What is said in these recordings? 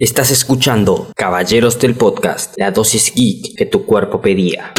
Estás escuchando Caballeros del Podcast, la dosis geek que tu cuerpo pedía.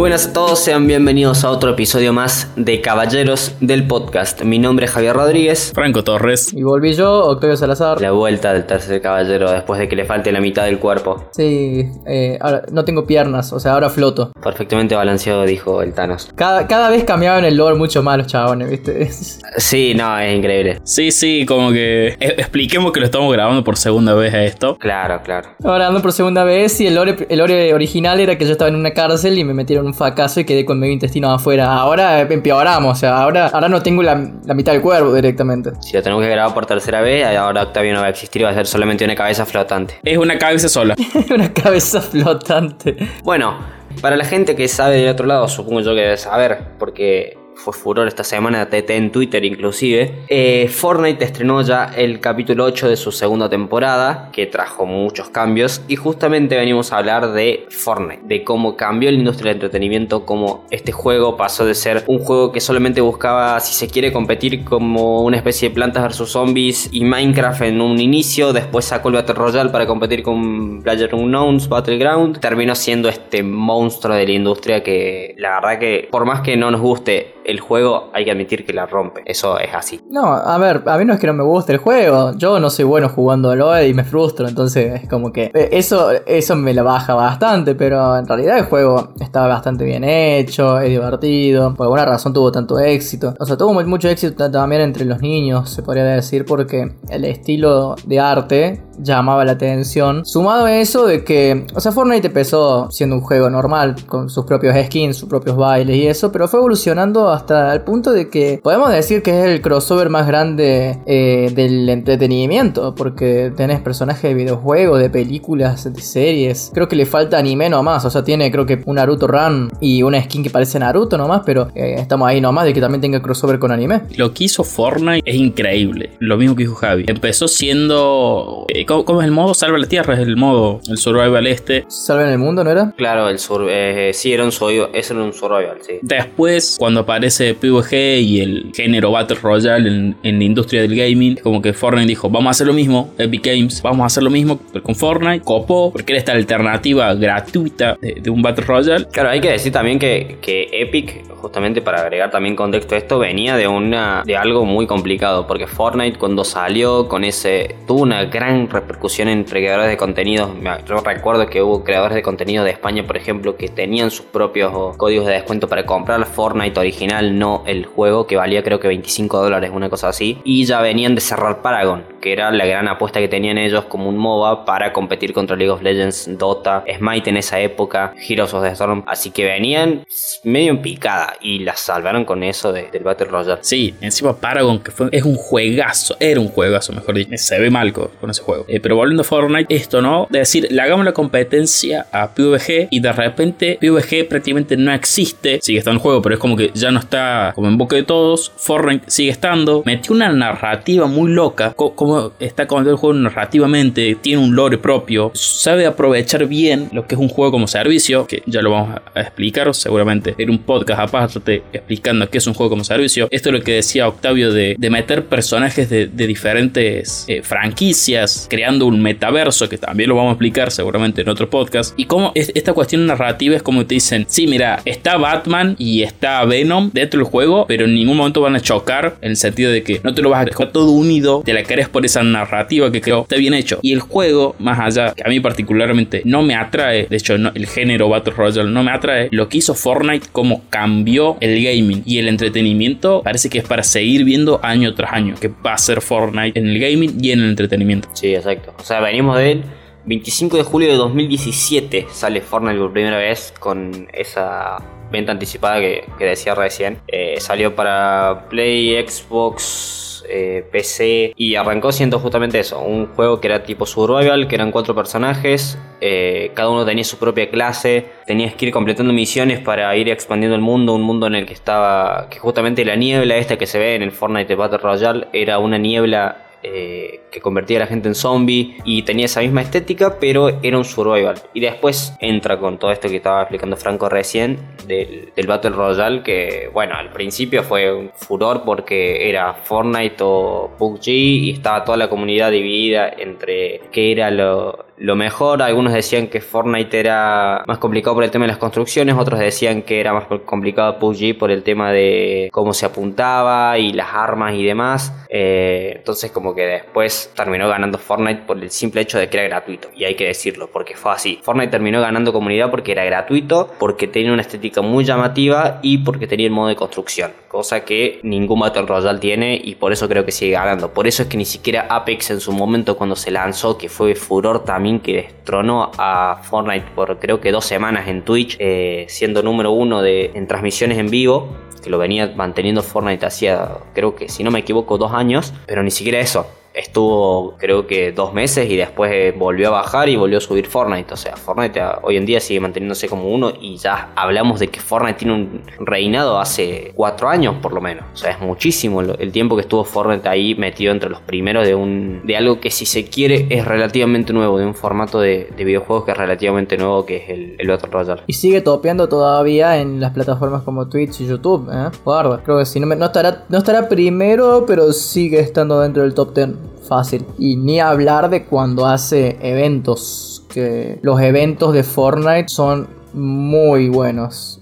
Muy buenas a todos, sean bienvenidos a otro episodio más de Caballeros del Podcast. Mi nombre es Javier Rodríguez. Franco Torres. Y volví yo, Octavio Salazar. La vuelta del tercer caballero después de que le falte la mitad del cuerpo. Sí, eh, ahora no tengo piernas, o sea, ahora floto. Perfectamente balanceado, dijo el Thanos. Cada, cada vez cambiaban el lore mucho más los chabones, ¿viste? Sí, no, es increíble. Sí, sí, como que eh, expliquemos que lo estamos grabando por segunda vez a esto. Claro, claro. Ahora ando por segunda vez y el lore, el lore original era que yo estaba en una cárcel y me metieron un fracaso y quedé con medio intestino afuera. Ahora empeoramos, o sea, ahora, ahora no tengo la, la mitad del cuerpo directamente. Si lo tenemos que grabar por tercera vez, ahora Octavio no va a existir, va a ser solamente una cabeza flotante. Es una cabeza sola. una cabeza flotante. Bueno, para la gente que sabe del otro lado, supongo yo que debe saber, porque fue furor esta semana, TT en Twitter inclusive. eh, Fortnite estrenó ya el capítulo 8 de su segunda temporada, que trajo muchos cambios, y justamente venimos a hablar de Fortnite, de cómo cambió la industria del entretenimiento, cómo este juego pasó de ser un juego que solamente buscaba, si se quiere, competir como una especie de plantas versus zombies y Minecraft en un inicio, después sacó el Battle Royale para competir con PlayerUnknown's Battleground, terminó siendo este monstruo de la industria que la verdad que por más que no nos guste el juego hay que admitir que la rompe. Eso es así. No, a ver, a mí no es que no me guste el juego. Yo no soy bueno jugando LOL y me frustro. Entonces es como que eh, eso, eso me la baja bastante. Pero en realidad el juego estaba bastante bien hecho, es divertido. Por alguna razón tuvo tanto éxito. O sea, tuvo mucho éxito también entre los niños, se podría decir, porque el estilo de arte llamaba la atención. Sumado a eso de que, o sea, Fortnite empezó siendo un juego normal, con sus propios skins, sus propios bailes y eso, pero fue evolucionando hasta el punto de que podemos decir que es el crossover más grande eh, del entretenimiento, porque tenés personajes de videojuegos, de películas, de series. Creo que le falta anime nomás, o sea, tiene creo que un Naruto Run y una skin que parece Naruto nomás, pero eh, estamos ahí nomás de que también tenga crossover con anime. Lo que hizo Fortnite es increíble. Lo mismo que dijo Javi. Empezó siendo. eh, ¿Cómo, cómo es el modo? Salva la tierra, es el modo. El survival este. Salven el mundo, ¿no era? Claro, el sur, eh, sí, era un survival, eso era un survival, sí. Después, cuando aparece PvG y el género Battle Royale en, en la industria del gaming, como que Fortnite dijo: Vamos a hacer lo mismo, Epic Games, vamos a hacer lo mismo pero con Fortnite. Copó, porque era esta alternativa gratuita de, de un Battle Royale. Claro, hay que decir también que, que Epic, justamente para agregar también contexto a esto, venía de una de algo muy complicado, porque Fortnite cuando salió con ese tuvo una gran repercusión entre creadores de contenido. Me- Yo recuerdo que hubo creadores de contenido de España, por ejemplo, que tenían sus propios códigos de descuento para comprar Fortnite original, no el juego que valía creo que 25 dólares, una cosa así, y ya venían de cerrar Paragon, que era la gran apuesta que tenían ellos como un MOBA para competir contra League of Legends, Dota, Smite en esa época, Heroes of the Storm, así que venían medio en picada y la salvaron con eso de- del Battle Royale. Sí, encima Paragon, que fue, es un juegazo, era un juegazo, mejor dicho. Se ve mal con ese juego. Eh, pero volviendo a Fortnite, esto no, de decir, le hagamos la competencia a PvG y de repente PvG prácticamente no existe. Sigue estando en juego, pero es como que ya no está como en boca de todos. Fortnite sigue estando. Metió una narrativa muy loca, co- como está contando el juego narrativamente, tiene un lore propio, sabe aprovechar bien lo que es un juego como servicio, que ya lo vamos a explicar seguramente en un podcast aparte explicando qué es un juego como servicio. Esto es lo que decía Octavio de, de meter personajes de, de diferentes eh, franquicias, creando un metaverso, que también lo vamos a explicar seguramente en otro podcast. Y cómo es- esta cuestión narrativa es como te dicen, sí, mira, está Batman y está Venom dentro del juego, pero en ningún momento van a chocar en el sentido de que no te lo vas a dejar todo unido, te la querés por esa narrativa que creo está bien hecho. Y el juego, más allá, que a mí particularmente no me atrae, de hecho el género Battle Royale no me atrae, lo que hizo Fortnite, como cambió el gaming y el entretenimiento, parece que es para seguir viendo año tras año, que va a ser Fortnite en el gaming y en el entretenimiento. Sí, exacto. O sea, venimos del 25 de julio de 2017 sale Fortnite por primera vez con esa venta anticipada que, decía recién. Eh, salió para Play, Xbox, eh, PC y arrancó siendo justamente eso, un juego que era tipo survival, que eran cuatro personajes, eh, cada uno tenía su propia clase, tenías que ir completando misiones para ir expandiendo el mundo, un mundo en el que estaba, que justamente la niebla esta que se ve en el Fortnite Battle Royale era una niebla eh, que convertía a la gente en zombie y tenía esa misma estética, pero era un survival. Y después entra con todo esto que estaba explicando Franco recién del, del Battle Royale, que bueno, al principio fue un furor porque era Fortnite o PUBG y estaba toda la comunidad dividida entre qué era lo, lo mejor. Algunos decían que Fortnite era más complicado por el tema de las construcciones, otros decían que era más complicado PUBG por el tema de cómo se apuntaba y las armas y demás. Eh, entonces como que después terminó ganando Fortnite por el simple hecho de que era gratuito. Y hay que decirlo, porque fue así. Fortnite terminó ganando comunidad porque era gratuito, porque tenía una estética muy llamativa y porque tenía el modo de construcción. Cosa que ningún Battle Royale tiene y por eso creo que sigue ganando. Por eso es que ni siquiera Apex en su momento cuando se lanzó, que fue furor también que destronó a Fortnite por creo que dos semanas en Twitch, eh, siendo número uno de, en transmisiones en vivo, que lo venía manteniendo Fortnite hacía, creo que si no me equivoco, dos años, pero ni siquiera eso estuvo creo que dos meses y después eh, volvió a bajar y volvió a subir Fortnite. O sea, Fortnite ah, hoy en día sigue manteniéndose como uno y ya hablamos de que Fortnite tiene un reinado hace cuatro años por lo menos. O sea, es muchísimo el, tiempo que estuvo Fortnite ahí metido entre los primeros de un de algo que si se quiere es relativamente nuevo, de un formato de, videojuegos que es relativamente nuevo que es el, el Battle Royale. Y sigue topeando todavía en las plataformas como Twitch y YouTube, ¿eh? Guarda, creo que si no, no, estará, no estará primero, pero sigue estando dentro del top 10 fácil. Y ni hablar de cuando hace eventos, que los eventos de Fortnite son muy buenos.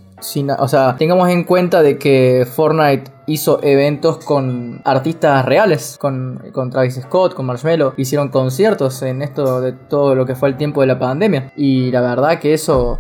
o sea, tengamos en cuenta de que Fortnite hizo eventos con artistas reales, con, con Travis Scott, con Marshmello, hicieron conciertos en esto de todo lo que fue el tiempo de la pandemia. Y la verdad que eso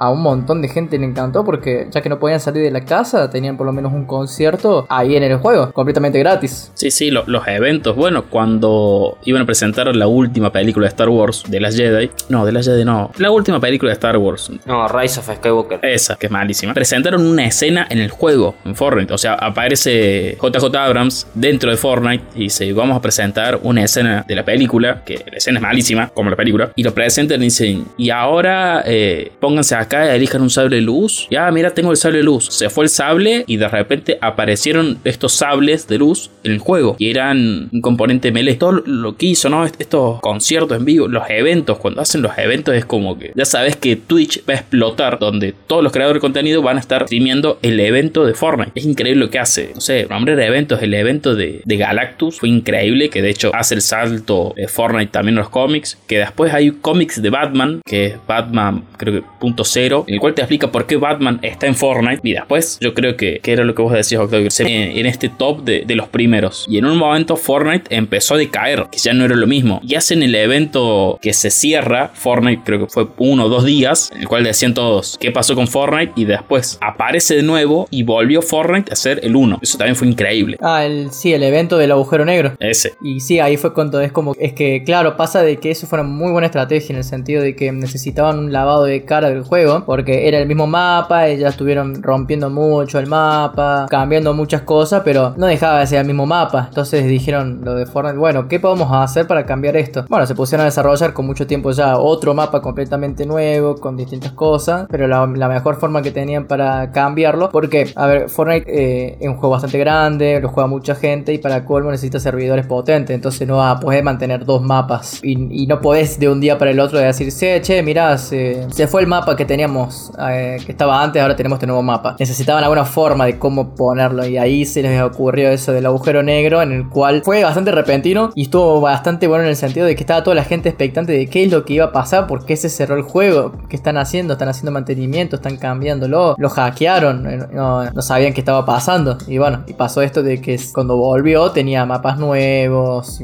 a un montón de gente le encantó porque ya que no podían salir de la casa, tenían por lo menos un concierto ahí en el juego, completamente gratis. Sí, sí, los eventos. Bueno, cuando iban a presentar la última película de Star Wars, de las Jedi. No, de las Jedi no. La última película de Star Wars. No, Rise of Skywalker. Esa, que es malísima. Presentaron una escena en el juego, en Fortnite. O sea, aparece JJ Abrams dentro de Fortnite y dice, vamos a presentar una escena de la película, que la escena es malísima, como la película. Y lo presentan y dicen, y ahora eh, pónganse a acá elijan un sable de luz. Ya, mira, tengo el sable de luz. Se fue el sable y de repente aparecieron estos sables de luz en el juego. Y eran un componente melee. Todo lo que hizo, ¿no? Estos conciertos en vivo, los eventos, cuando hacen los eventos es como que ya sabes que Twitch va a explotar donde todos los creadores de contenido van a estar streameando el evento de Fortnite. Es increíble lo que hace. No sé, nombre de eventos, el evento de, de Galactus fue increíble, que de hecho hace el salto de Fortnite también en los cómics. Que después hay cómics de Batman, que es Batman, creo que punto en el cual te explica por qué Batman está en Fortnite. Y después, yo creo que, que era lo que vos decías, Octavio, en, este top de, de, los primeros. Y en un momento Fortnite empezó a decaer, que ya no era lo mismo. Y hacen el evento que se cierra, Fortnite creo que fue uno o dos días, en el cual decían todos qué pasó con Fortnite. Y después aparece de nuevo y volvió Fortnite a ser el uno. Eso también fue increíble. Ah, el, sí, el evento del agujero negro. Ese. Y sí, ahí fue cuando es como, es que claro, pasa de que eso fue una muy buena estrategia en el sentido de que necesitaban un lavado de cara del juego porque era el mismo mapa, ya estuvieron rompiendo mucho el mapa, cambiando muchas cosas, pero no dejaba de ser el mismo mapa. Entonces dijeron lo de Fortnite, bueno, ¿qué podemos hacer para cambiar esto? Bueno, se pusieron a desarrollar con mucho tiempo ya otro mapa completamente nuevo, con distintas cosas, pero la, mejor forma que tenían para cambiarlo, porque, a ver, Fortnite eh, es un juego bastante grande, lo juega mucha gente y para colmo necesita servidores potentes, entonces no vas a poder mantener dos mapas y, no podés de un día para el otro decir, che, mirá, se fue el mapa que teníamos eh, que estaba antes, ahora tenemos este nuevo mapa. Necesitaban alguna forma de cómo ponerlo y ahí se les ocurrió eso del agujero negro en el cual fue bastante repentino y estuvo bastante bueno en el sentido de que estaba toda la gente expectante de qué es lo que iba a pasar, por qué se cerró el juego, qué están haciendo, están haciendo mantenimiento, están cambiándolo, lo hackearon, eh, no, sabían qué estaba pasando y bueno, y pasó esto de que cuando volvió tenía mapas nuevos,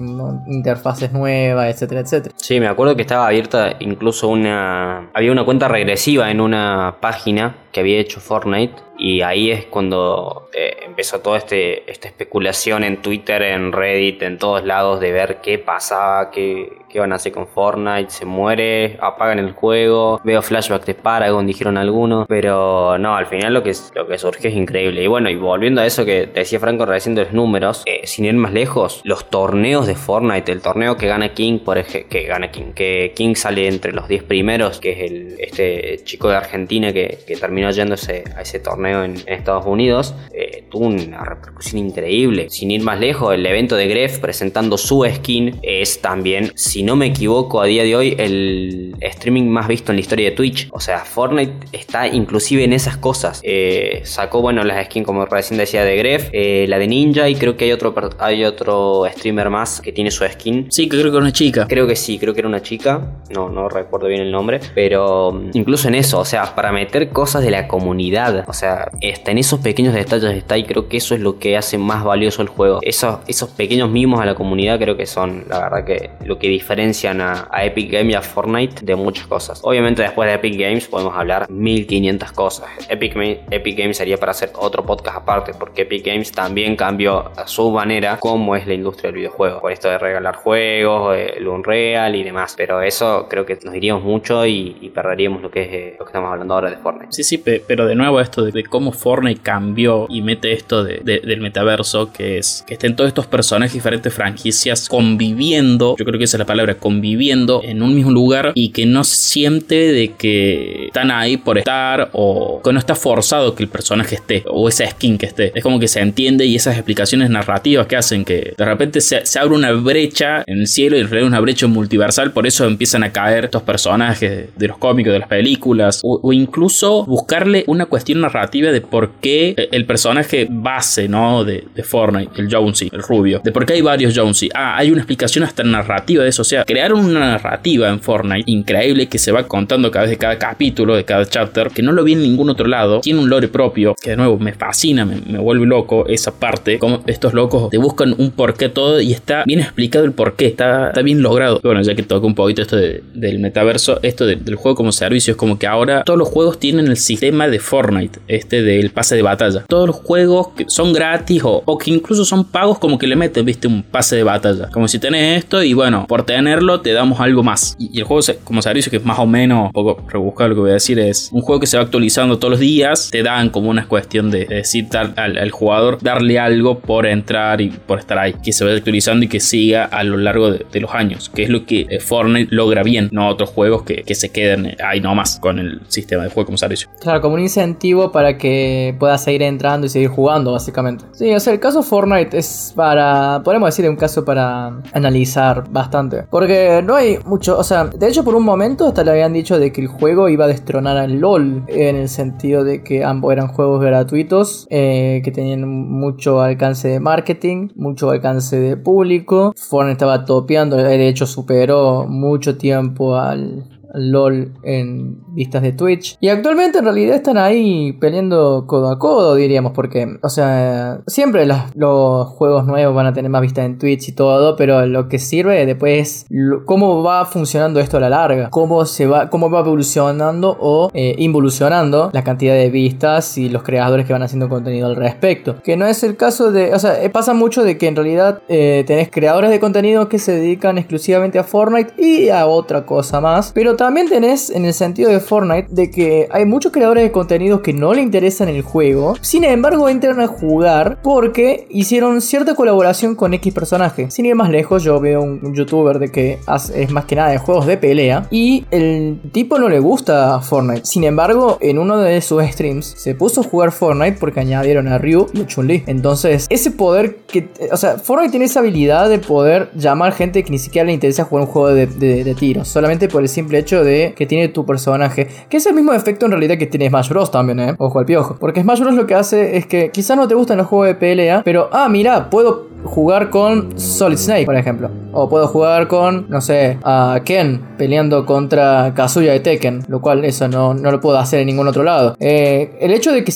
interfaces nuevas, etcétera, etcétera. Sí, me acuerdo que estaba abierta incluso una... había una cuenta regresiva en una página que había hecho Fortnite y ahí es cuando eh, empezó toda este, esta especulación en Twitter, en Reddit, en todos lados de ver qué pasaba, qué, van a hacer con Fortnite, se muere, apagan el juego, veo flashbacks de Paragon, dijeron algunos, pero no, al final lo que, lo que surgió es increíble. Y bueno, y volviendo a eso que decía Franco recién de los números, eh, sin ir más lejos, los torneos de Fortnite, el torneo que gana King, por ejemplo, que gana King, que King sale entre los 10 primeros, que es el, este chico de Argentina que, terminó yéndose a ese torneo en, Estados Unidos, eh, tuvo una repercusión increíble. Sin ir más lejos, el evento de Gref presentando su skin es también, si no me equivoco, a día de hoy el streaming más visto en la historia de Twitch. O sea, Fortnite está inclusive en esas cosas. Eh, sacó, bueno, las skins como recién decía de Gref, eh, la de Ninja y creo que hay otro, hay otro streamer más que tiene su skin. Sí, que creo que era una chica. Creo que sí, creo que era una chica. No, no recuerdo bien el nombre. Pero mm, incluso en eso, o sea, para meter cosas de la comunidad. O sea, está en esos pequeños detalles está y creo que eso es lo que hace más valioso el juego. Esos, esos pequeños mimos a la comunidad creo que son, la verdad, que lo que diferencian a, Epic Games y a Fortnite de muchas cosas. Obviamente después de Epic Games podemos hablar 1500 cosas. Epic, Epic Games sería para hacer otro podcast aparte, porque Epic Games también cambió a su manera cómo es la industria del videojuego. Por esto de regalar juegos, el Unreal y demás. Pero eso creo que nos diríamos mucho y, perderíamos lo que es eh, lo que estamos hablando ahora de Fortnite. Sí, sí, pero de nuevo esto de, cómo Fortnite cambió y mete esto del metaverso, que es que estén todos estos personajes diferentes franquicias conviviendo, yo creo que esa es la palabra, conviviendo en un mismo lugar y que no se siente de que están ahí por estar o que no está forzado que el personaje esté o esa skin que esté. Es como que se entiende y esas explicaciones narrativas que hacen que de repente se, abre una brecha en el cielo y en realidad una brecha multiversal, por eso empiezan a caer estos personajes de los cómicos, de las películas o incluso buscarle una cuestión narrativa de por qué el personaje base, ¿no? De, de Fortnite, el Jonesy, el rubio, de por qué hay varios Jonesy. Ah, hay una explicación hasta narrativa de eso, sea, crearon una narrativa en Fortnite increíble que se va contando cada vez de cada capítulo, de cada chapter, que no lo vi en ningún otro lado, tiene un lore propio, que de nuevo me fascina, me, vuelve loco esa parte, como estos locos te buscan un porqué todo y está bien explicado el porqué, está, bien logrado. Bueno, ya que toco un poquito esto del metaverso, esto del juego como servicio, es como que ahora todos los juegos tienen el sistema de Fortnite, este del pase de batalla. Todos los juegos que son gratis o, que incluso son pagos como que le meten, viste, un pase de batalla. Como si tenés esto y bueno, por tenerlo te damos algo más. Y, el juego como servicio que es más o menos, un poco rebuscado lo que voy a decir, es un juego que se va actualizando todos los días, te dan como una cuestión de, decir al, jugador, darle algo por entrar y por estar ahí, que se vaya actualizando y que siga a lo largo de, los años, que es lo que eh, Fortnite logra bien, no otros juegos que, que se queden ahí nomás con el sistema de juego como servicio. Claro, como un incentivo para que pueda seguir entrando y seguir jugando, básicamente. Sí, o sea, el caso Fortnite es para, podemos decir, un caso para analizar bastante. Porque no hay mucho, o sea, de hecho por un momento hasta le habían dicho de que el juego iba a destronar al LOL, en el sentido de que ambos eran juegos gratuitos, eh, que tenían mucho alcance de marketing, mucho alcance de público. Fortnite estaba topeando, de hecho superó mucho tiempo al, LOL en vistas de Twitch. Y actualmente en realidad están ahí peleando codo a codo, diríamos, porque, o sea, siempre los, juegos nuevos van a tener más vistas en Twitch y todo, pero lo que sirve después es cómo va funcionando esto a la larga, cómo se va, cómo va evolucionando o eh, involucionando la cantidad de vistas y los creadores que van haciendo contenido al respecto. Que no es el caso de, o sea, eh, pasa mucho de que en realidad eh, tenés creadores de contenido que se dedican exclusivamente a Fortnite y a otra cosa más, pero también también tenés en el sentido de Fortnite de que hay muchos creadores de contenidos que no le interesan el juego, sin embargo entran a jugar porque hicieron cierta colaboración con X personaje. Sin ir más lejos, yo veo un youtuber de que es más que nada de juegos de pelea y el tipo no le gusta Fortnite. Sin embargo, en uno de sus streams se puso a jugar Fortnite porque añadieron a Ryu y a Chun-Li. Entonces, ese poder que, o sea, Fortnite tiene esa habilidad de poder llamar gente que ni siquiera le interesa jugar un juego de, de tiros, solamente por el simple hecho de que tiene tu personaje. Que es el mismo efecto en realidad que tiene Smash Bros. también, ¿eh? Ojo al piojo. Porque Smash Bros. lo que hace es que quizás no te gustan los juegos de pelea, pero ah, mira, puedo jugar con Solid Snake, por ejemplo. O puedo jugar con, no sé, a Ken peleando contra Kazuya de Tekken. Lo cual eso no, no lo puedo hacer en ningún otro lado. Eh, el hecho de que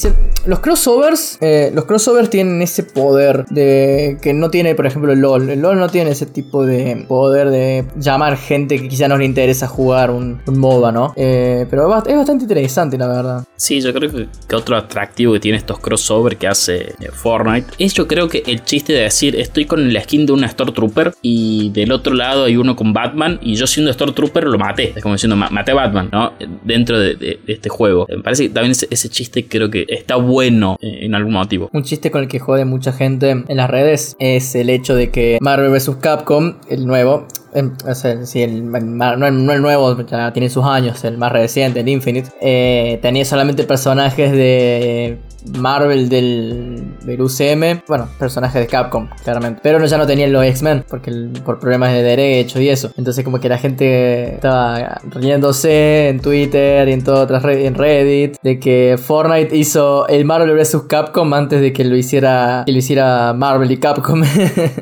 los crossovers, eh, los crossovers tienen ese poder de que no tiene, por ejemplo, el LOL. El LOL no tiene ese tipo de poder de llamar gente que quizá no le interesa jugar un, un ¿no? Eh, pero es bastante interesante, la verdad. Sí, yo creo que, que otro atractivo que tiene estos crossovers que hace Fortnite es yo creo que el chiste de decir estoy con la skin de una Stormtrooper y del otro lado hay uno con Batman y yo siendo Stormtrooper lo maté. Es como diciendo, maté a Batman, ¿no? Dentro de, este juego. Me parece que también ese, chiste creo que está bueno en algún motivo. Un chiste con el que jode mucha gente en las redes es el hecho de que Marvel vs. Capcom, el nuevo, Em, o el, no, el nuevo, ya tiene sus años, el más reciente, el Infinite, eh, tenía solamente personajes de Marvel del, del UCM, bueno, personajes de Capcom, claramente. Pero no, ya no tenían los X-Men, porque el- por problemas de derechos y eso. Entonces como que la gente estaba riéndose en Twitter y en todas otras redes, en Reddit, de que Fortnite hizo el Marvel vs. Capcom antes de que lo hiciera, que lo hiciera Marvel y Capcom.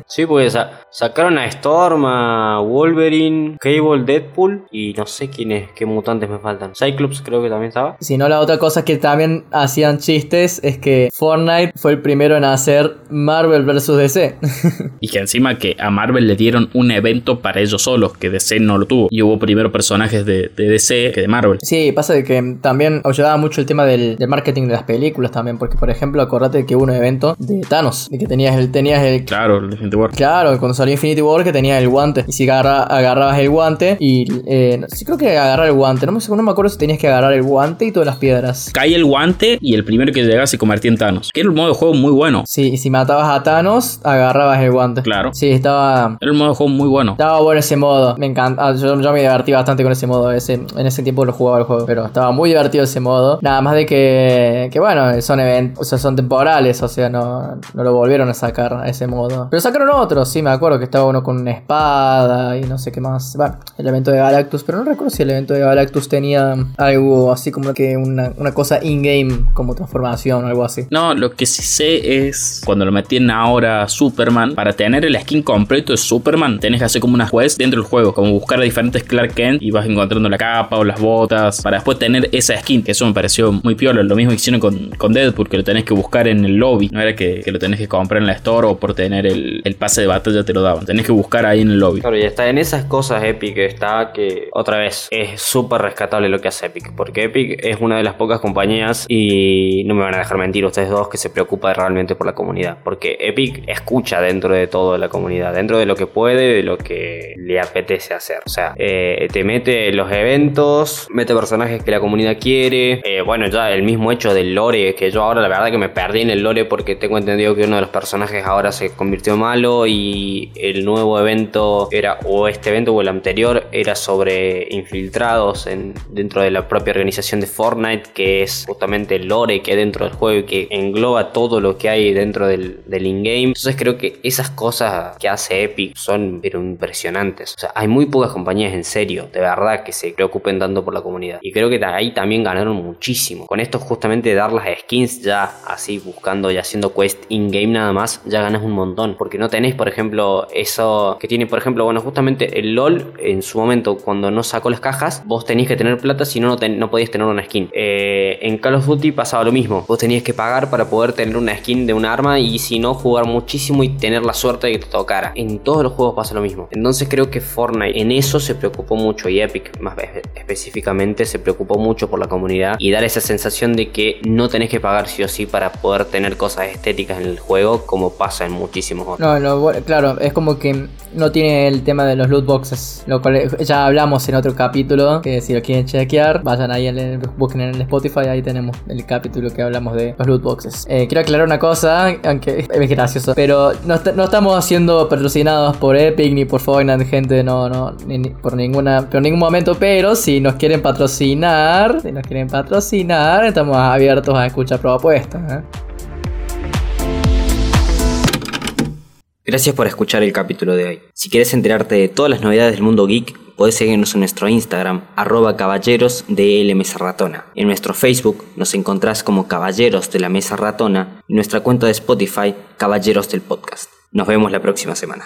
Sí, pues sa- sacaron a Storm, a Wolverine, Cable, Deadpool y no sé quiénes, qué mutantes me faltan. Cyclops creo que también estaba. Si no, la otra cosa que también hacían chistes es que Fortnite fue el primero en hacer Marvel vs. DC. Y que encima que a Marvel le dieron un evento para ellos solos, que DC no lo tuvo. Y hubo primero personajes de, de DC que de Marvel. Sí, pasa de que también ayudaba mucho el tema del, del marketing de las películas también, porque por ejemplo, acordate que hubo un evento de Thanos, de que tenías el, tenías el Claro, el Infinity War. Claro, cuando salió Infinity War que tenía el guante. Y si agarra- agarrabas el guante y... Eh, sí creo que agarrar el guante. No me, no me acuerdo si tenías que agarrar el guante y todas las piedras. Cae el guante y el primero que se convertía en Thanos. Que era un modo de juego muy bueno. Sí, y si matabas a Thanos, agarrabas el guante. Claro. Sí, estaba... Era un modo de juego muy bueno. Estaba bueno ese modo, me encanta. ah, Yo, yo me divertí bastante con ese modo. Ese, en ese tiempo lo jugaba el juego, pero estaba muy divertido ese modo. Nada más de que, que bueno, son eventos, o sea, son temporales, o sea, no, no lo volvieron a sacar a ese modo. Pero sacaron otro, sí, me acuerdo que estaba uno con una espada y no sé qué más. Bueno, el evento de Galactus, pero no recuerdo si el evento de Galactus tenía algo así como que una, una cosa in-game, como transformación o algo así. No, lo que sí sé es cuando lo metían ahora a Superman, para tener el skin completo de Superman, tenés que hacer como una quest dentro del juego, como buscar a diferentes Clark Kent y vas encontrando la capa o las botas para después tener esa skin, que eso me pareció muy piola. Lo mismo que hicieron con, con Deadpool, que lo tenés que buscar en el lobby, no era que, que lo tenés que comprar en la store o por tener el, el pase de batalla te lo daban, tenés que buscar ahí en el lobby. Claro, y está en esas cosas Epic está que otra vez es súper rescatable lo que hace Epic, porque Epic es una de las pocas compañías y no me van a dejar mentir ustedes dos que se preocupa realmente por la comunidad, porque Epic escucha dentro de todo la comunidad, dentro de lo que puede, de lo que le apetece hacer, o sea, eh, te mete los eventos, mete personajes que la comunidad quiere, eh, bueno ya el mismo hecho del lore, que yo ahora la verdad que me perdí en el lore porque tengo entendido que uno de los personajes ahora se convirtió malo y el nuevo evento era o este evento o el anterior era sobre infiltrados en, dentro de la propia organización de Fortnite que es justamente el lore que hay dentro del juego y que engloba todo lo que hay dentro del, del in-game. Entonces creo que esas cosas que hace Epic son pero impresionantes. O sea hay muy pocas compañías en serio de verdad que se preocupen tanto por la comunidad. Y creo que ahí también ganaron muchísimo. Con esto justamente dar las skins ya así buscando y haciendo quest in-game nada más ya ganas un montón. Porque no tenés por ejemplo eso que tiene por ejemplo bueno justamente el LOL en su momento cuando no sacó las cajas vos tenías que tener plata si no no, ten- no podías tener una skin. Eh, en Call of Duty pasaba lo mismo tenías que pagar para poder tener una skin de un arma y si no jugar muchísimo y tener la suerte de que te tocara. En todos los juegos pasa lo mismo. Entonces creo que Fortnite en eso se preocupó mucho y Epic más espe- específicamente se preocupó mucho por la comunidad y dar esa sensación de que no tenés que pagar sí o sí para poder tener cosas estéticas en el juego como pasa en muchísimos otros. No, no, claro, es como que no tiene el tema de los loot boxes, lo cual ya hablamos en otro capítulo, que si lo quieren chequear, vayan ahí, busquen en el Spotify, ahí tenemos el capítulo que hablamos de los loot boxes. Eh, quiero aclarar una cosa, aunque es gracioso, pero no, est- no estamos siendo patrocinados por Epic ni por Fortnite, gente, no, no, ni por ninguna, por ningún momento, pero si nos quieren patrocinar, si nos quieren patrocinar, estamos abiertos a escuchar propuestas. ¿eh? Gracias por escuchar el capítulo de hoy. Si quieres enterarte de todas las novedades del mundo geek, podés seguirnos en nuestro Instagram, arroba caballeros de L Mesa Ratona. En nuestro Facebook nos encontrás como Caballeros de la Mesa Ratona y nuestra cuenta de Spotify, Caballeros del Podcast. Nos vemos la próxima semana.